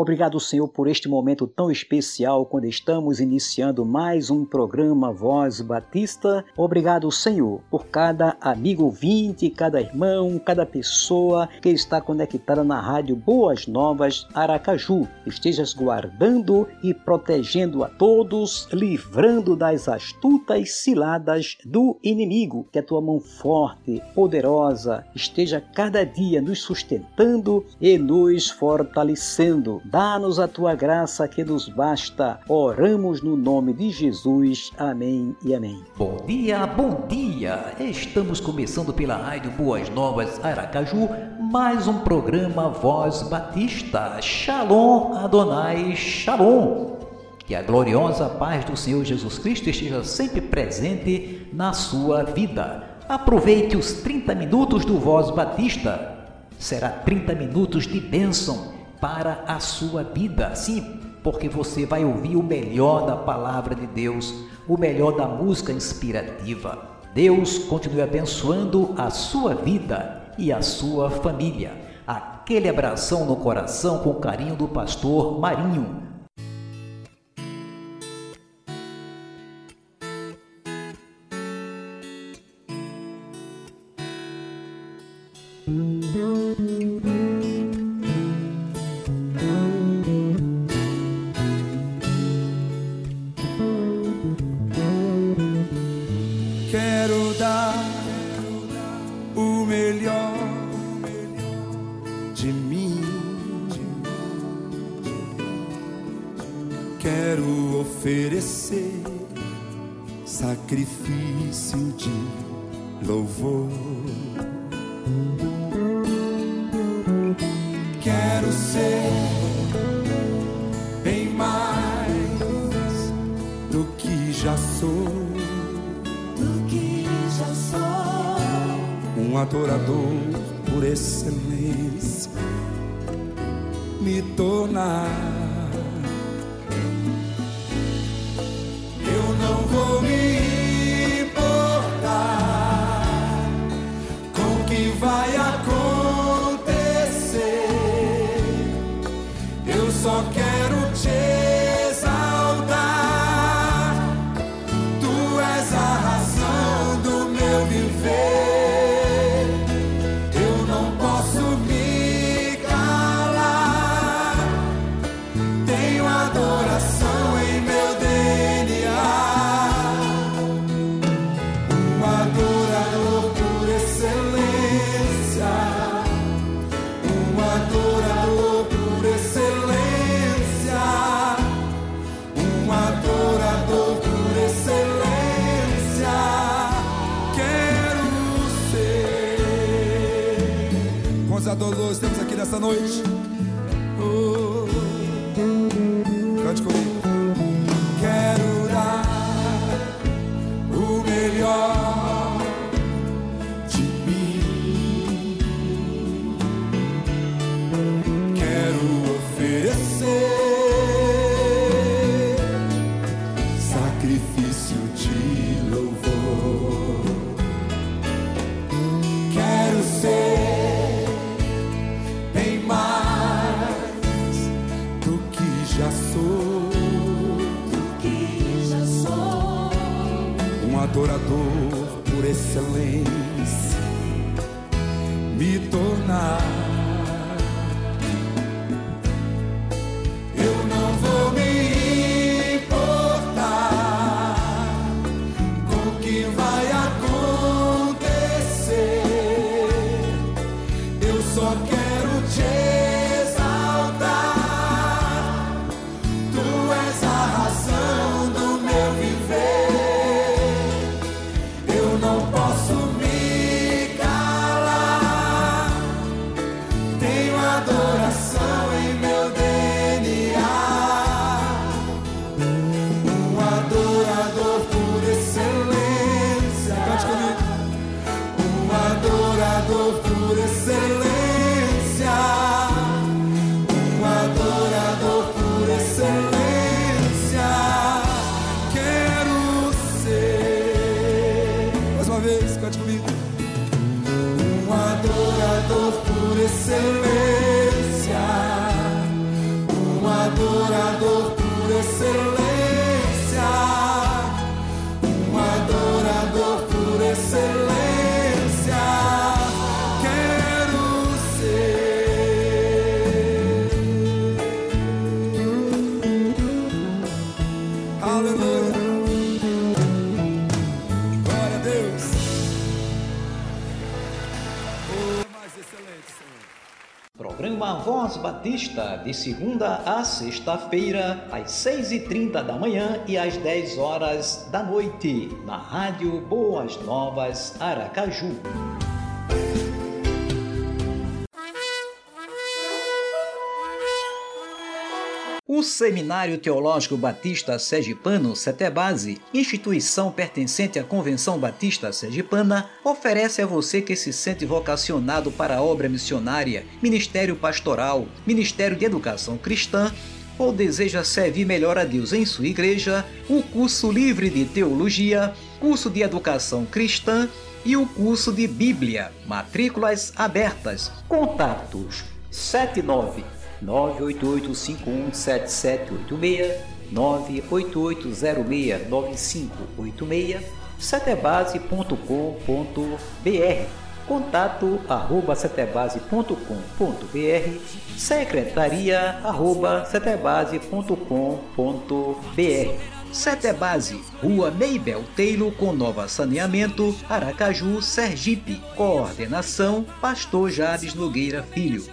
Obrigado, Senhor, por este momento tão especial quando estamos iniciando mais um programa Voz Batista. Obrigado, Senhor, por cada amigo ouvinte, cada irmão, cada pessoa que está conectada na rádio Boas Novas Aracaju. Estejas guardando e protegendo a todos, livrando das astutas ciladas do inimigo. Que a tua mão forte, poderosa, esteja cada dia nos sustentando e nos fortalecendo Dá-nos a tua graça que nos basta. Oramos no nome de Jesus. Amém e amém. Bom dia, bom dia. Estamos começando pela Rádio Boas Novas Aracaju, mais um programa Voz Batista. Shalom Adonai Shalom. Que a gloriosa paz do Senhor Jesus Cristo esteja sempre presente na sua vida. Aproveite os 30 minutos do Voz Batista. Será 30 minutos de bênção para a sua vida. Sim, porque você vai ouvir o melhor da palavra de Deus, o melhor da música inspirativa. Deus continue abençoando a sua vida e a sua família. Aquele abração no coração com carinho do pastor Marinho. oferecer sacrifício de louvor. Quero ser bem mais do que já sou. Do que já sou. Um adorador por excelência. Me tornar Batista, de segunda a sexta-feira, às seis e trinta da manhã e às dez horas da noite, na Rádio Boas Novas, Aracaju. O Seminário Teológico Batista Sergipano Setebase, instituição pertencente à Convenção Batista Sergipana, oferece a você que se sente vocacionado para a obra missionária, ministério pastoral, ministério de educação cristã ou deseja servir melhor a Deus em sua igreja, o curso livre de teologia, curso de educação cristã e o curso de Bíblia. Matrículas abertas. Contatos 79 988517786, 988069586, setebase.com.br, contato arroba setebase.com.br, secretaria arroba setebase.com.br. Setebase, Rua Meibel Teilo com Nova Saneamento, Aracaju, Sergipe. Coordenação, Pastor Jabes Nogueira Filho.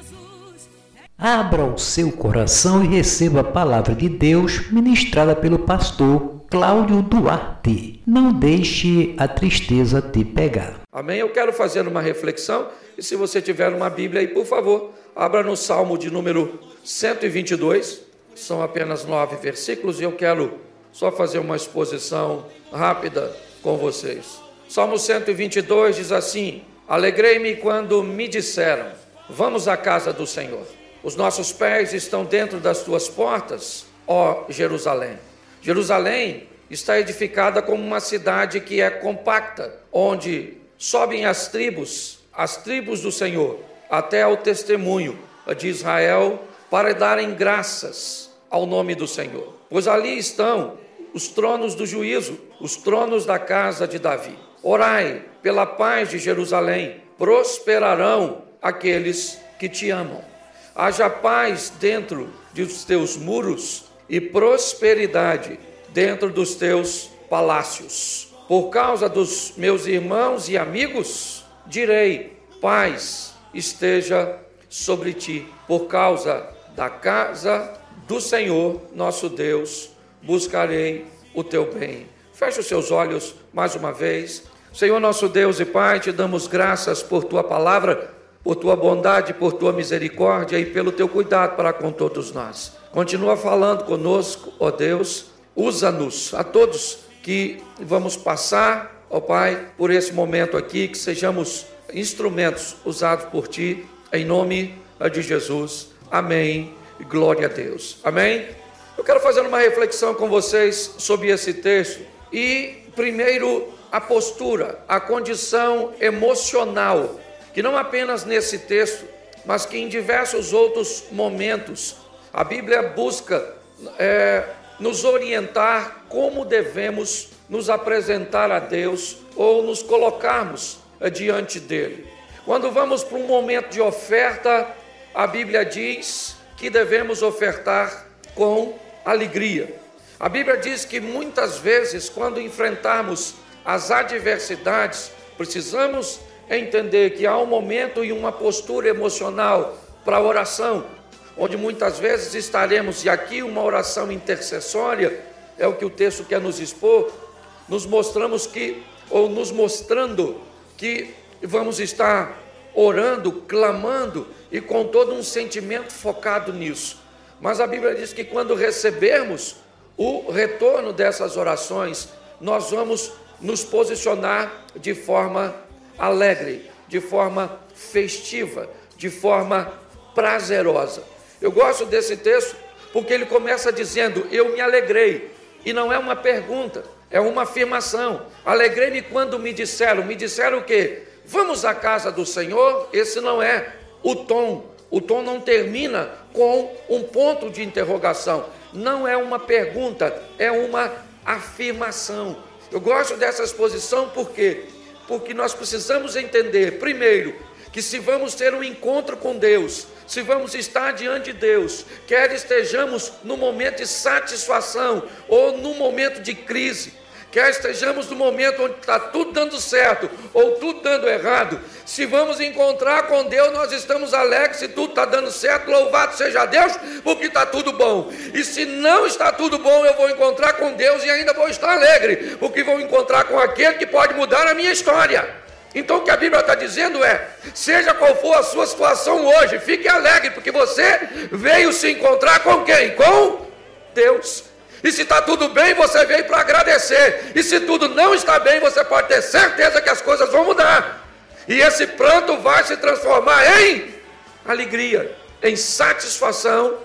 Abra o seu coração e receba a palavra de Deus ministrada pelo pastor Cláudio Duarte. Não deixe a tristeza te pegar. Amém? Eu quero fazer uma reflexão e se você tiver uma Bíblia aí, por favor, abra no Salmo de número 122. São apenas nove versículos e eu quero só fazer uma exposição rápida com vocês. Salmo 122 diz assim: Alegrei-me quando me disseram: Vamos à casa do Senhor. Os nossos pés estão dentro das tuas portas, ó Jerusalém. Jerusalém está edificada como uma cidade que é compacta, onde sobem as tribos, as tribos do Senhor, até ao testemunho de Israel, para darem graças ao nome do Senhor. Pois ali estão os tronos do juízo, os tronos da casa de Davi. Orai pela paz de Jerusalém, prosperarão aqueles que te amam haja paz dentro dos teus muros e prosperidade dentro dos teus palácios. Por causa dos meus irmãos e amigos, direi: paz esteja sobre ti. Por causa da casa do Senhor, nosso Deus, buscarei o teu bem. Feche os seus olhos mais uma vez. Senhor nosso Deus e Pai, te damos graças por tua palavra por tua bondade, por tua misericórdia e pelo teu cuidado para com todos nós. Continua falando conosco, ó Deus, usa-nos a todos que vamos passar, ó Pai, por esse momento aqui, que sejamos instrumentos usados por ti, em nome de Jesus. Amém. Glória a Deus. Amém. Eu quero fazer uma reflexão com vocês sobre esse texto e, primeiro, a postura, a condição emocional que não apenas nesse texto, mas que em diversos outros momentos a Bíblia busca é, nos orientar como devemos nos apresentar a Deus ou nos colocarmos é, diante dele. Quando vamos para um momento de oferta, a Bíblia diz que devemos ofertar com alegria. A Bíblia diz que muitas vezes, quando enfrentarmos as adversidades, precisamos entender que há um momento e uma postura emocional para a oração, onde muitas vezes estaremos, e aqui uma oração intercessória, é o que o texto quer nos expor, nos mostramos que, ou nos mostrando que vamos estar orando, clamando e com todo um sentimento focado nisso. Mas a Bíblia diz que quando recebermos o retorno dessas orações, nós vamos nos posicionar de forma alegre, de forma festiva, de forma prazerosa. Eu gosto desse texto porque ele começa dizendo: Eu me alegrei. E não é uma pergunta, é uma afirmação. Alegrei-me quando me disseram: Me disseram o quê? Vamos à casa do Senhor? Esse não é o tom. O tom não termina com um ponto de interrogação. Não é uma pergunta, é uma afirmação. Eu gosto dessa exposição porque porque nós precisamos entender, primeiro, que se vamos ter um encontro com Deus, se vamos estar diante de Deus, quer estejamos no momento de satisfação ou no momento de crise, quer estejamos no momento onde está tudo dando certo ou tudo dando errado, se vamos encontrar com Deus, nós estamos alegres, se tudo está dando certo, louvado seja Deus, porque está tudo bom. E se não está tudo bom, eu vou encontrar com Deus e ainda vou estar alegre, porque vou encontrar com aquele que pode mudar a minha história. Então o que a Bíblia está dizendo é: seja qual for a sua situação hoje, fique alegre, porque você veio se encontrar com quem? Com Deus. E se está tudo bem, você veio para agradecer. E se tudo não está bem, você pode ter certeza que as coisas vão mudar. E esse pranto vai se transformar em alegria, em satisfação,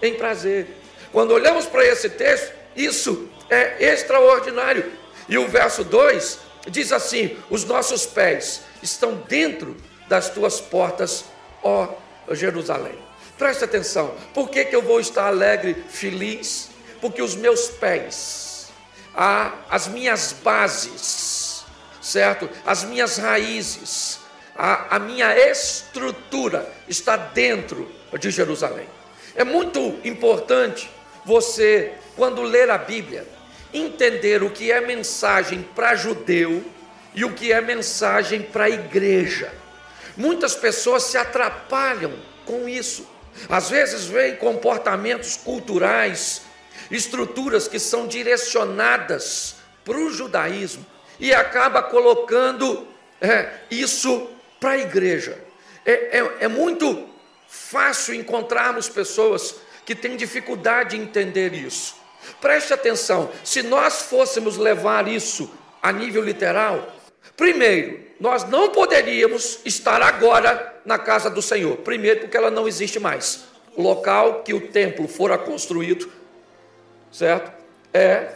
em prazer. Quando olhamos para esse texto, isso é extraordinário. E o verso 2 diz assim: Os nossos pés estão dentro das tuas portas, ó Jerusalém. Preste atenção, por que, que eu vou estar alegre, feliz? Porque os meus pés, a, as minhas bases, certo? As minhas raízes, a, a minha estrutura está dentro de Jerusalém. É muito importante você, quando ler a Bíblia, entender o que é mensagem para judeu e o que é mensagem para a igreja. Muitas pessoas se atrapalham com isso. Às vezes veem comportamentos culturais estruturas que são direcionadas para o judaísmo e acaba colocando é, isso para a igreja. É, é, é muito fácil encontrarmos pessoas que têm dificuldade em entender isso. Preste atenção, se nós fôssemos levar isso a nível literal, primeiro, nós não poderíamos estar agora na casa do Senhor. Primeiro, porque ela não existe mais. O local que o templo fora construído certo? É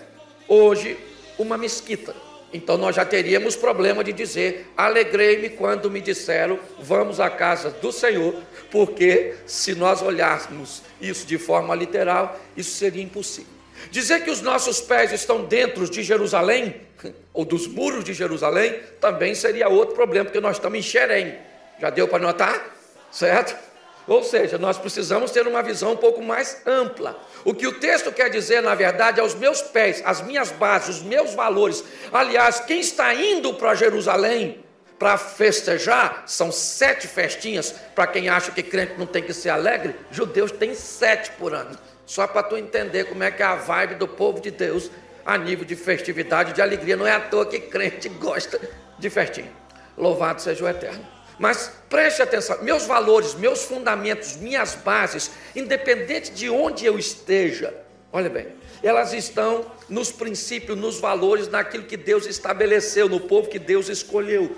hoje uma mesquita. Então nós já teríamos problema de dizer: alegrei-me quando me disseram, vamos à casa do Senhor, porque se nós olhássemos isso de forma literal, isso seria impossível. Dizer que os nossos pés estão dentro de Jerusalém, ou dos muros de Jerusalém, também seria outro problema, porque nós estamos em Xerém. Já deu para notar? Certo? Ou seja, nós precisamos ter uma visão um pouco mais ampla. O que o texto quer dizer, na verdade, é os meus pés, as minhas bases, os meus valores. Aliás, quem está indo para Jerusalém para festejar, são sete festinhas. Para quem acha que crente não tem que ser alegre, judeus têm sete por ano. Só para tu entender como é que é a vibe do povo de Deus a nível de festividade, de alegria. Não é à toa que crente gosta de festinha. Louvado seja o Eterno. Mas preste atenção, meus valores, meus fundamentos, minhas bases, independente de onde eu esteja, olha bem, elas estão nos princípios, nos valores, naquilo que Deus estabeleceu, no povo que Deus escolheu.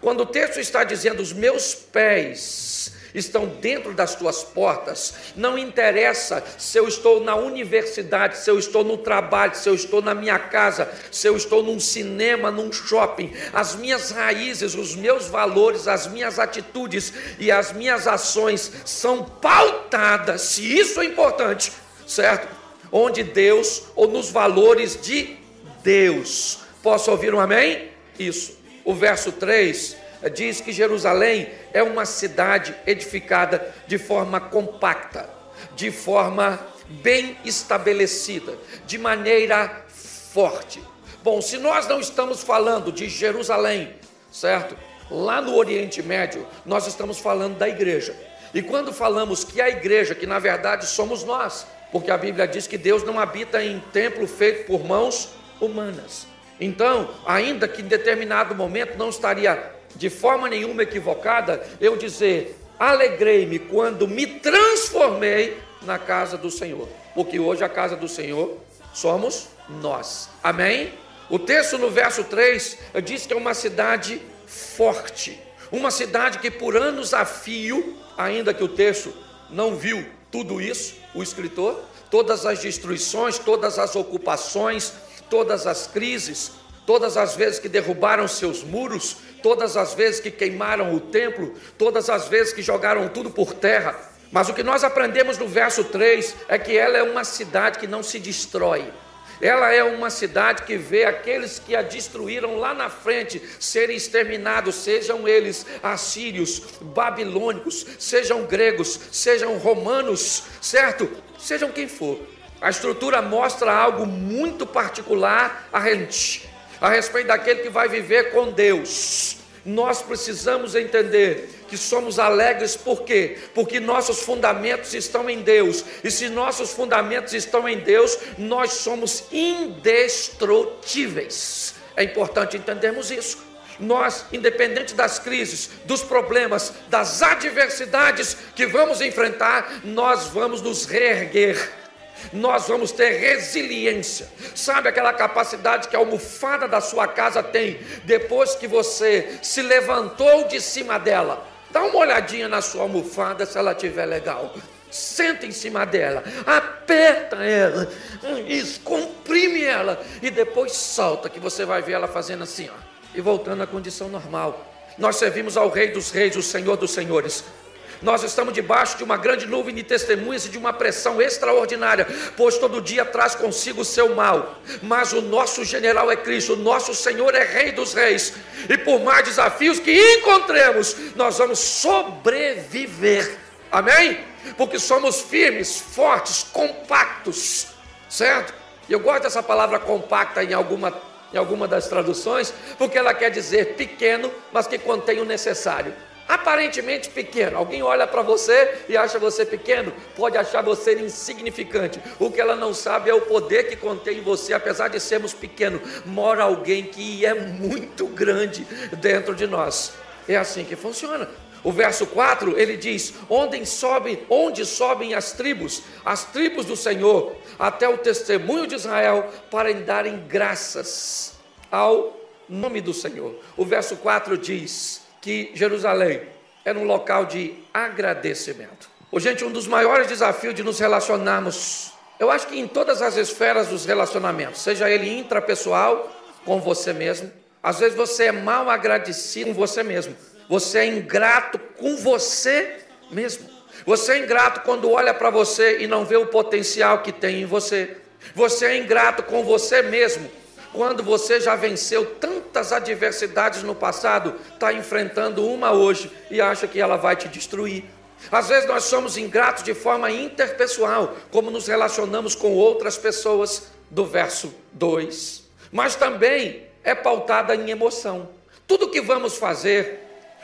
Quando o texto está dizendo os meus pés estão dentro das tuas portas. Não interessa se eu estou na universidade, se eu estou no trabalho, se eu estou na minha casa, se eu estou num cinema, num shopping. As minhas raízes, os meus valores, as minhas atitudes e as minhas ações são pautadas, se isso é importante, certo? Onde Deus ou nos valores de Deus. Posso ouvir um amém? Isso. O verso 3 diz que Jerusalém é uma cidade edificada de forma compacta, de forma bem estabelecida, de maneira forte. Bom, se nós não estamos falando de Jerusalém, certo? Lá no Oriente Médio, nós estamos falando da igreja. E quando falamos que a igreja, que na verdade somos nós, porque a Bíblia diz que Deus não habita em templo feito por mãos humanas. Então, ainda que em determinado momento não estaria de forma nenhuma equivocada eu dizer: alegrei-me quando me transformei na casa do Senhor, porque hoje a casa do Senhor somos nós. Amém? O texto no verso 3 diz que é uma cidade forte, uma cidade que por anos a fio, ainda que o texto não viu tudo isso, o escritor, todas as destruições, todas as ocupações, todas as crises, todas as vezes que derrubaram seus muros, todas as vezes que queimaram o templo, todas as vezes que jogaram tudo por terra. Mas o que nós aprendemos no verso 3 é que ela é uma cidade que não se destrói. Ela é uma cidade que vê aqueles que a destruíram lá na frente serem exterminados, sejam eles assírios, babilônicos, sejam gregos, sejam romanos, certo? Sejam quem for. A estrutura mostra algo muito particular a gente, a respeito daquele que vai viver com Deus. Nós precisamos entender que somos alegres, por quê? Porque nossos fundamentos estão em Deus, e se nossos fundamentos estão em Deus, nós somos indestrutíveis. É importante entendermos isso. Nós, independente das crises, dos problemas, das adversidades que vamos enfrentar, nós vamos nos reerguer nós vamos ter resiliência. Sabe aquela capacidade que a almofada da sua casa tem depois que você se levantou de cima dela? Dá uma olhadinha na sua almofada se ela estiver legal. Senta em cima dela, aperta ela, isso, comprime ela e depois solta, que você vai ver ela fazendo assim, ó, e voltando à condição normal. Nós servimos ao Rei dos Reis, o Senhor dos Senhores. Nós estamos debaixo de uma grande nuvem de testemunhas e de uma pressão extraordinária, pois todo dia traz consigo o seu mal. Mas o nosso general é Cristo, o nosso Senhor é Rei dos Reis. E por mais desafios que encontremos, nós vamos sobreviver. Amém? Porque somos firmes, fortes, compactos, certo? Eu gosto dessa palavra compacta em alguma, em alguma das traduções, porque ela quer dizer pequeno, mas que contém o necessário aparentemente pequeno. Alguém olha para você e acha você pequeno, pode achar você insignificante. O que ela não sabe é o poder que contém em você, apesar de sermos pequenos, mora alguém que é muito grande dentro de nós. É assim que funciona. O verso 4, ele diz: "Onde sobem, onde sobem as tribos, as tribos do Senhor, até o testemunho de Israel, para darem graças ao nome do Senhor." O verso 4 diz: que Jerusalém era um local de agradecimento. Oh, gente, um dos maiores desafios de nos relacionarmos, eu acho que em todas as esferas dos relacionamentos, seja ele intrapessoal, com você mesmo, às vezes você é mal agradecido com você mesmo, você é ingrato com você mesmo. Você é ingrato quando olha para você e não vê o potencial que tem em você. Você é ingrato com você mesmo quando você já venceu tantas adversidades no passado, está enfrentando uma hoje e acha que ela vai te destruir. Às vezes nós somos ingratos de forma interpessoal, como nos relacionamos com outras pessoas, do verso 2. Mas também é pautada em emoção. Tudo que vamos fazer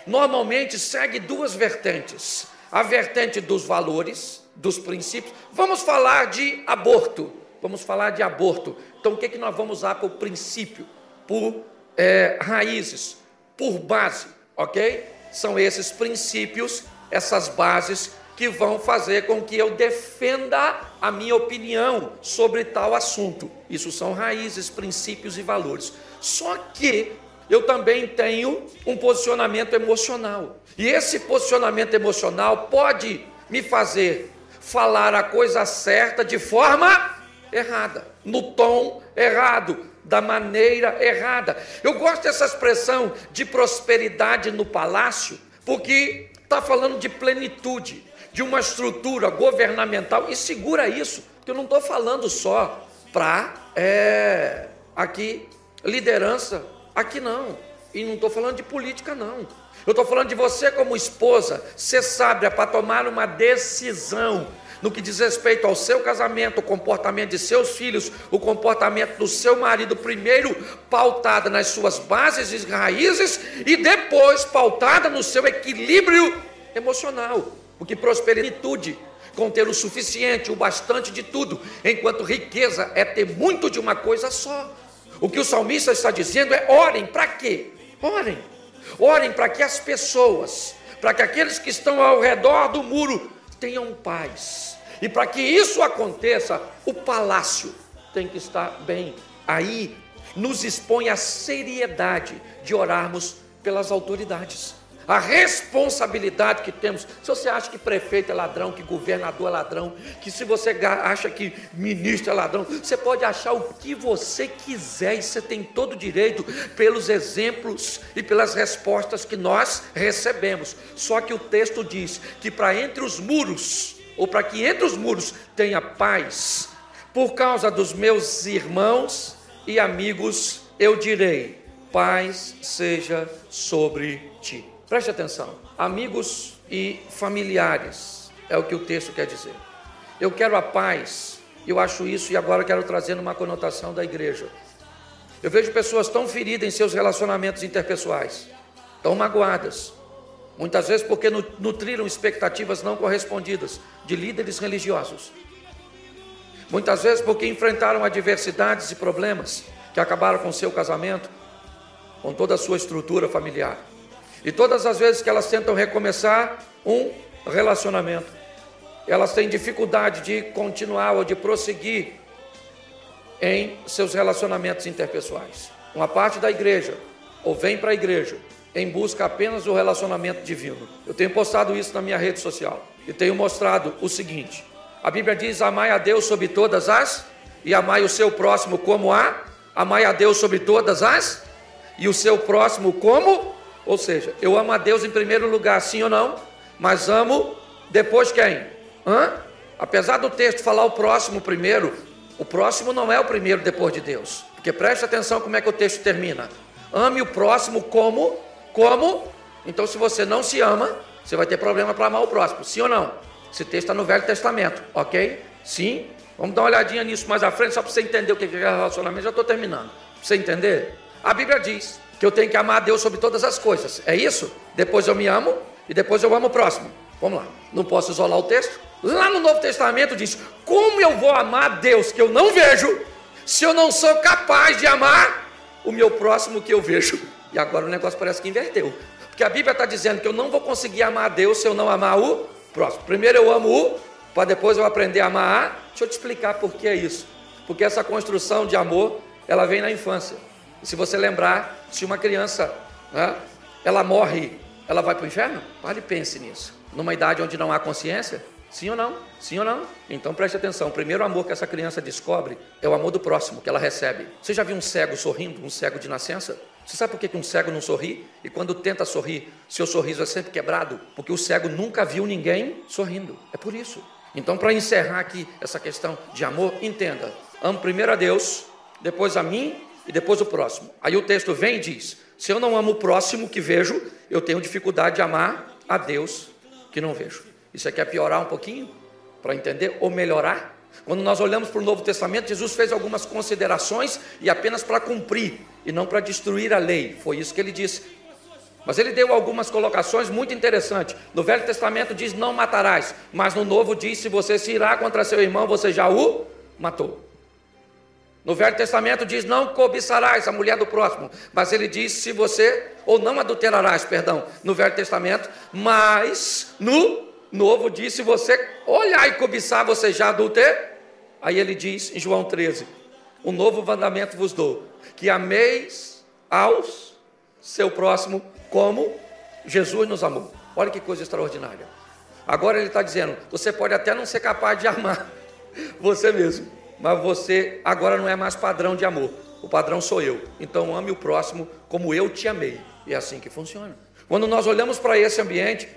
normalmente segue duas vertentes: a vertente dos valores, dos princípios. Vamos falar de aborto. Vamos falar de aborto. Então, o que, é que nós vamos usar por princípio, por é, raízes, por base, ok? São esses princípios, essas bases que vão fazer com que eu defenda a minha opinião sobre tal assunto. Isso são raízes, princípios e valores. Só que eu também tenho um posicionamento emocional. E esse posicionamento emocional pode me fazer falar a coisa certa de forma errada, no tom errado, da maneira errada. Eu gosto dessa expressão de prosperidade no palácio, porque está falando de plenitude, de uma estrutura governamental, e segura isso, porque eu não estou falando só para é, aqui liderança, aqui não, e não estou falando de política, não. Eu estou falando de você como esposa, ser sábia para tomar uma decisão no que diz respeito ao seu casamento, o comportamento de seus filhos, o comportamento do seu marido, primeiro pautada nas suas bases e raízes e depois pautada no seu equilíbrio emocional. Porque prosperidade conter o suficiente, o bastante de tudo, enquanto riqueza é ter muito de uma coisa só. O que o salmista está dizendo é: orem, para quê? Orem. Orem para que as pessoas, para que aqueles que estão ao redor do muro tenham paz. E para que isso aconteça, o palácio tem que estar bem. Aí nos expõe a seriedade de orarmos pelas autoridades. A responsabilidade que temos. Se você acha que prefeito é ladrão, que governador é ladrão, que se você acha que ministro é ladrão, você pode achar o que você quiser e você tem todo o direito pelos exemplos e pelas respostas que nós recebemos. Só que o texto diz que para entre os muros, ou para que entre os muros tenha paz, por causa dos meus irmãos e amigos, eu direi: paz seja sobre ti. Preste atenção, amigos e familiares, é o que o texto quer dizer. Eu quero a paz, eu acho isso e agora quero trazer uma conotação da igreja. Eu vejo pessoas tão feridas em seus relacionamentos interpessoais, tão magoadas, muitas vezes porque nutriram expectativas não correspondidas de líderes religiosos, muitas vezes porque enfrentaram adversidades e problemas que acabaram com seu casamento, com toda a sua estrutura familiar. E todas as vezes que elas tentam recomeçar um relacionamento, elas têm dificuldade de continuar ou de prosseguir em seus relacionamentos interpessoais. Uma parte da igreja ou vem para a igreja em busca apenas do relacionamento divino. Eu tenho postado isso na minha rede social e tenho mostrado o seguinte: a Bíblia diz: amai a Deus sobre todas as e amai o seu próximo como a, amai a Deus sobre todas as e o seu próximo como ou seja, eu amo a Deus em primeiro lugar, sim ou não? Mas amo depois quem? Hã? Apesar do texto falar o próximo primeiro, o próximo não é o primeiro depois de Deus. Porque preste atenção como é que o texto termina. Ame o próximo como? Como? Então, se você não se ama, você vai ter problema para amar o próximo. Sim ou não? Esse texto está no Velho Testamento, ok? Sim? Vamos dar uma olhadinha nisso mais à frente, só para você entender o que é relacionamento. Já estou terminando. Para você entender? A Bíblia diz que eu tenho que amar a Deus sobre todas as coisas. É isso? Depois eu me amo e depois eu amo o próximo. Vamos lá. Não posso isolar o texto? Lá no Novo Testamento diz: Como eu vou amar a Deus que eu não vejo, se eu não sou capaz de amar o meu próximo que eu vejo? E agora o negócio parece que inverteu. Porque a Bíblia está dizendo que eu não vou conseguir amar a Deus se eu não amar o próximo. Primeiro eu amo o, para depois eu aprender a amar a. Deixa eu te explicar por que é isso. Porque essa construção de amor, ela vem na infância. Se você lembrar, se uma criança né, ela morre, ela vai para o inferno? Pare e pense nisso. Numa idade onde não há consciência? Sim ou não? Sim ou não? Então preste atenção. O primeiro amor que essa criança descobre é o amor do próximo que ela recebe. Você já viu um cego sorrindo, um cego de nascença? Você sabe por que um cego não sorri? E quando tenta sorrir, seu sorriso é sempre quebrado? Porque o cego nunca viu ninguém sorrindo. É por isso. Então, para encerrar aqui essa questão de amor, entenda: amo primeiro a Deus, depois a mim e depois o próximo. Aí o texto vem e diz: se eu não amo o próximo que vejo, eu tenho dificuldade de amar a Deus que não vejo. Isso aqui é piorar um pouquinho para entender ou melhorar? Quando nós olhamos para o Novo Testamento, Jesus fez algumas considerações e apenas para cumprir e não para destruir a lei. Foi isso que ele disse. Mas ele deu algumas colocações muito interessantes. No Velho Testamento diz: Não matarás. Mas no Novo diz: Se você se irá contra seu irmão, você já o matou. No Velho Testamento diz: não cobiçarás a mulher do próximo, mas ele diz: se você, ou não adulterarás, perdão, no Velho Testamento, mas no Novo diz: se você olhar e cobiçar, você já adulter. Aí ele diz em João 13: um novo mandamento vos dou, que ameis aos seu próximo como Jesus nos amou. Olha que coisa extraordinária. Agora ele está dizendo: você pode até não ser capaz de amar você mesmo, mas você agora não é mais padrão de amor. O padrão sou eu. Então ame o próximo como eu te amei. E é assim que funciona. Quando nós olhamos para esse ambiente,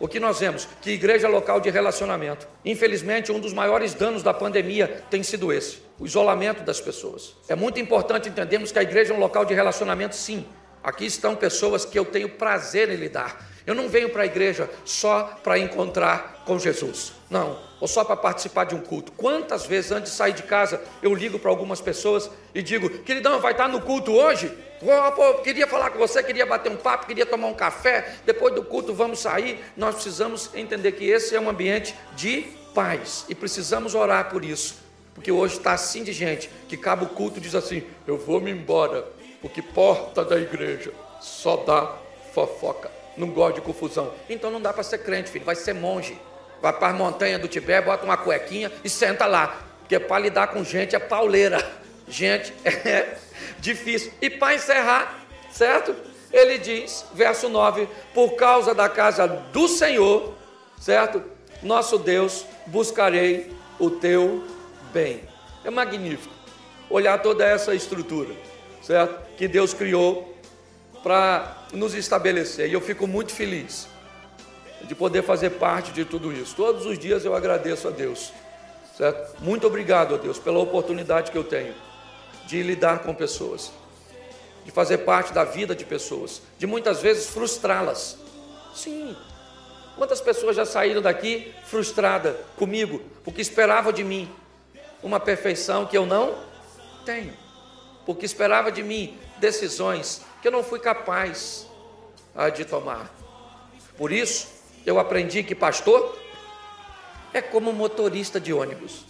o que nós vemos? Que igreja é local de relacionamento. Infelizmente, um dos maiores danos da pandemia tem sido esse: o isolamento das pessoas. É muito importante entendermos que a igreja é um local de relacionamento, sim. Aqui estão pessoas que eu tenho prazer em lidar. Eu não venho para a igreja só para encontrar com Jesus. Não, ou só para participar de um culto. Quantas vezes antes de sair de casa eu ligo para algumas pessoas e digo: queridão, vai estar no culto hoje? Oh, pô, queria falar com você, queria bater um papo, queria tomar um café. Depois do culto vamos sair. Nós precisamos entender que esse é um ambiente de paz e precisamos orar por isso. Porque hoje está assim de gente que acaba o culto e diz assim: Eu vou me embora, porque porta da igreja só dá fofoca. Não gosta de confusão. Então não dá para ser crente, filho, vai ser monge vai para as montanhas do Tibete, bota uma cuequinha e senta lá. Porque para lidar com gente é pauleira. Gente, é difícil. E para encerrar, certo? ele diz, verso 9: Por causa da casa do Senhor, certo? Nosso Deus, buscarei o teu bem. É magnífico olhar toda essa estrutura, certo? Que Deus criou para nos estabelecer. E eu fico muito feliz de poder fazer parte de tudo isso. Todos os dias eu agradeço a Deus. Certo? Muito obrigado a Deus pela oportunidade que eu tenho de lidar com pessoas, de fazer parte da vida de pessoas, de muitas vezes frustrá-las. Sim. Quantas pessoas já saíram daqui frustradas comigo, porque esperavam de mim uma perfeição que eu não tenho, porque esperava de mim decisões que eu não fui capaz ah, de tomar. Por isso, eu aprendi que pastor é como motorista de ônibus.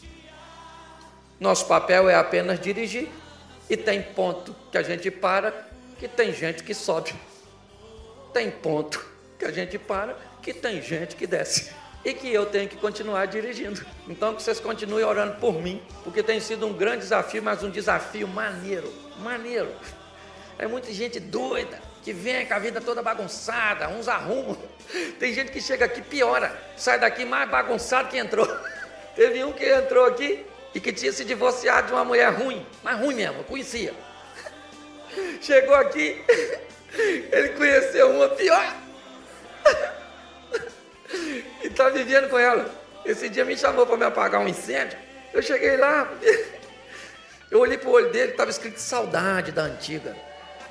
Nosso papel é apenas dirigir e tem ponto que a gente para, que tem gente que sobe. Tem ponto que a gente para, que tem gente que desce. E que eu tenho que continuar dirigindo. Então que vocês continuem orando por mim, porque tem sido um grande desafio, mas um desafio maneiro, maneiro. É muita gente doida, que vem com a vida toda bagunçada, uns arrumam. Tem gente que chega aqui piora, sai daqui mais bagunçado que entrou. Teve um que entrou aqui e que tinha se divorciado de uma mulher ruim, mas ruim mesmo, conhecia. Chegou aqui, ele conheceu uma pior. E está vivendo com ela. Esse dia me chamou para me apagar um incêndio. Eu cheguei lá, eu olhei para o olho dele, estava escrito saudade da antiga.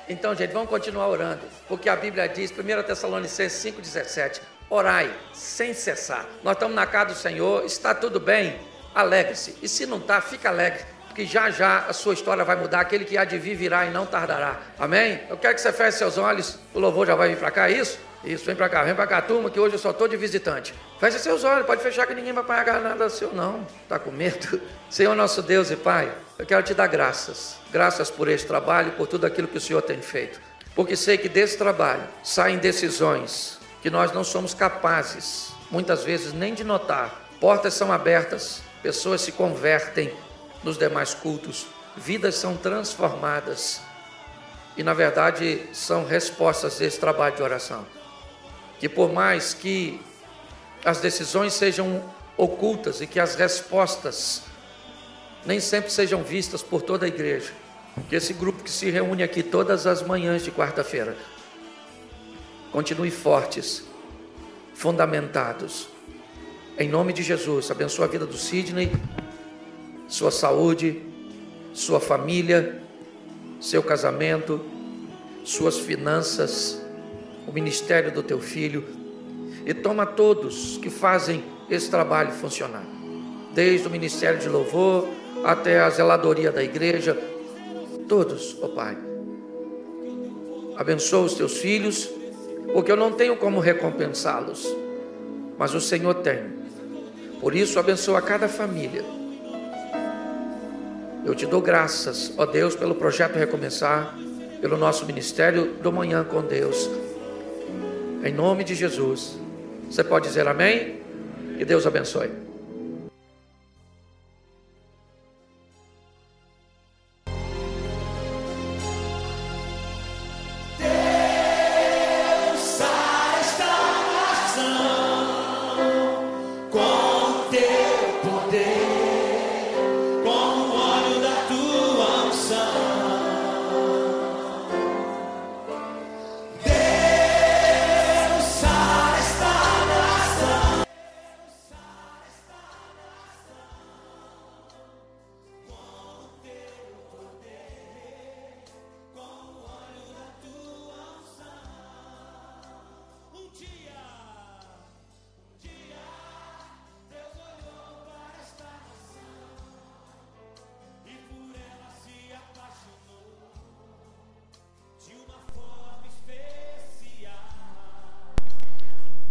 Então, gente, vamos continuar orando, porque a Bíblia diz, 1 Tessalonicenses 5,17, orai sem cessar. Nós estamos na casa do Senhor, está tudo bem, alegre-se. E se não está, fica alegre, porque já já a sua história vai mudar. Aquele que há de vir virá e não tardará. Amém? Eu quero que você feche seus olhos, o louvor já vai vir para cá, é isso? Isso, vem para cá, vem para cá, turma, que hoje eu só estou de visitante. Feche seus olhos, pode fechar que ninguém vai pagar nada seu, não. Está com medo? Senhor nosso Deus e Pai, eu quero te dar graças. Graças por esse trabalho, por tudo aquilo que o Senhor tem feito. Porque sei que desse trabalho saem decisões que nós não somos capazes, muitas vezes, nem de notar. Portas são abertas, pessoas se convertem nos demais cultos, vidas são transformadas. E na verdade são respostas desse trabalho de oração que por mais que as decisões sejam ocultas e que as respostas nem sempre sejam vistas por toda a igreja, que esse grupo que se reúne aqui todas as manhãs de quarta-feira continue fortes, fundamentados. Em nome de Jesus, abençoa a vida do Sidney, sua saúde, sua família, seu casamento, suas finanças o ministério do teu filho e toma todos que fazem esse trabalho funcionar, desde o ministério de louvor até a zeladoria da igreja, todos, ó oh Pai. Abençoa os teus filhos, porque eu não tenho como recompensá-los, mas o Senhor tem. Por isso, abençoa cada família. Eu te dou graças, ó Deus, pelo projeto Recomeçar, pelo nosso ministério do Manhã com Deus. Em nome de Jesus. Você pode dizer amém? E Deus abençoe.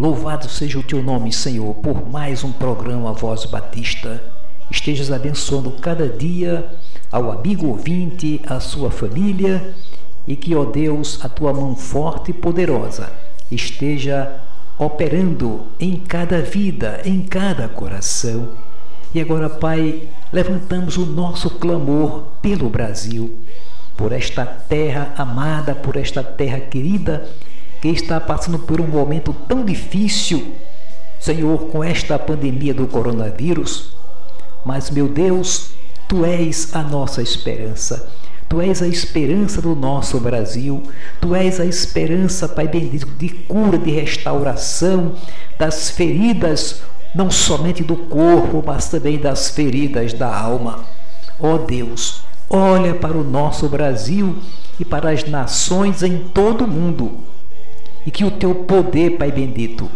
Louvado seja o teu nome, Senhor, por mais um programa Voz Batista. Estejas abençoando cada dia ao amigo ouvinte, a sua família e que, ó Deus, a tua mão forte e poderosa esteja operando em cada vida, em cada coração. E agora, Pai, levantamos o nosso clamor pelo Brasil, por esta terra amada, por esta terra querida, que está passando por um momento tão difícil, Senhor, com esta pandemia do coronavírus. Mas, meu Deus, Tu és a nossa esperança. Tu és a esperança do nosso Brasil. Tu és a esperança, Pai bendito, de cura, de restauração das feridas, não somente do corpo, mas também das feridas da alma. Ó oh Deus, olha para o nosso Brasil e para as nações em todo o mundo. E que o teu poder, Pai bendito,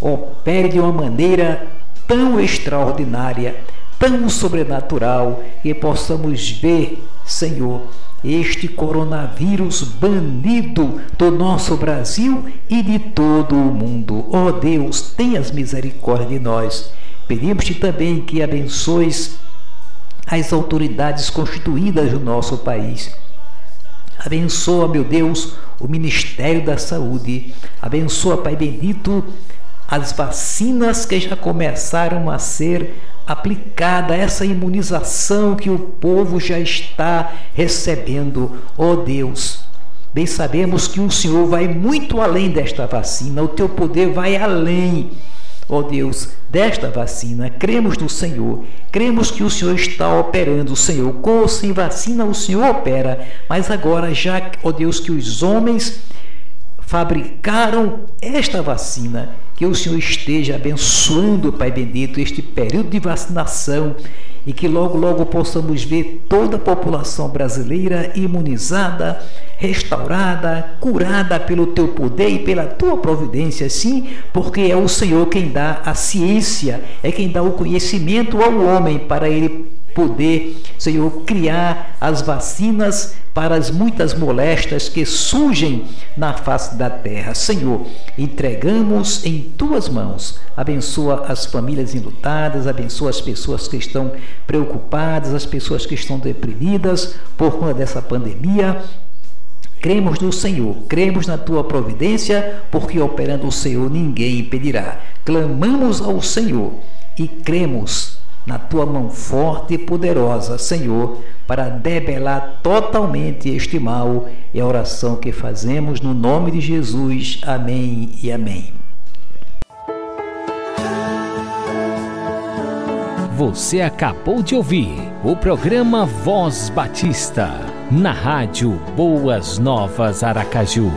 opere de uma maneira tão extraordinária tão sobrenatural e possamos ver, Senhor, este coronavírus banido do nosso Brasil e de todo o mundo. Ó oh Deus, tenhas misericórdia de nós. Pedimos-te também que abençoes as autoridades constituídas do nosso país. Abençoa, meu Deus, o Ministério da Saúde. Abençoa, Pai bendito, as vacinas que já começaram a ser aplicada essa imunização que o povo já está recebendo. Oh Deus, bem sabemos que o Senhor vai muito além desta vacina, o teu poder vai além. Ó Deus, desta vacina, cremos no Senhor, cremos que o Senhor está operando, Senhor, com ou sem vacina o Senhor opera, mas agora já, ó Deus, que os homens fabricaram esta vacina, que o Senhor esteja abençoando, Pai bendito, este período de vacinação e que logo, logo possamos ver toda a população brasileira imunizada, restaurada, curada pelo teu poder e pela tua providência, sim, porque é o Senhor quem dá a ciência, é quem dá o conhecimento ao homem para ele poder, Senhor, criar as vacinas para as muitas molestias que surgem na face da terra. Senhor, entregamos em tuas mãos. Abençoa as famílias enlutadas, abençoa as pessoas que estão preocupadas, as pessoas que estão deprimidas por conta dessa pandemia. Cremos no Senhor, cremos na tua providência, porque operando o Senhor ninguém impedirá. Clamamos ao Senhor e cremos na tua mão forte e poderosa, Senhor, para debelar totalmente este mal. É a oração que fazemos no nome de Jesus. Amém e amém. Você acabou de ouvir o programa Voz Batista, na rádio Boas Novas Aracaju.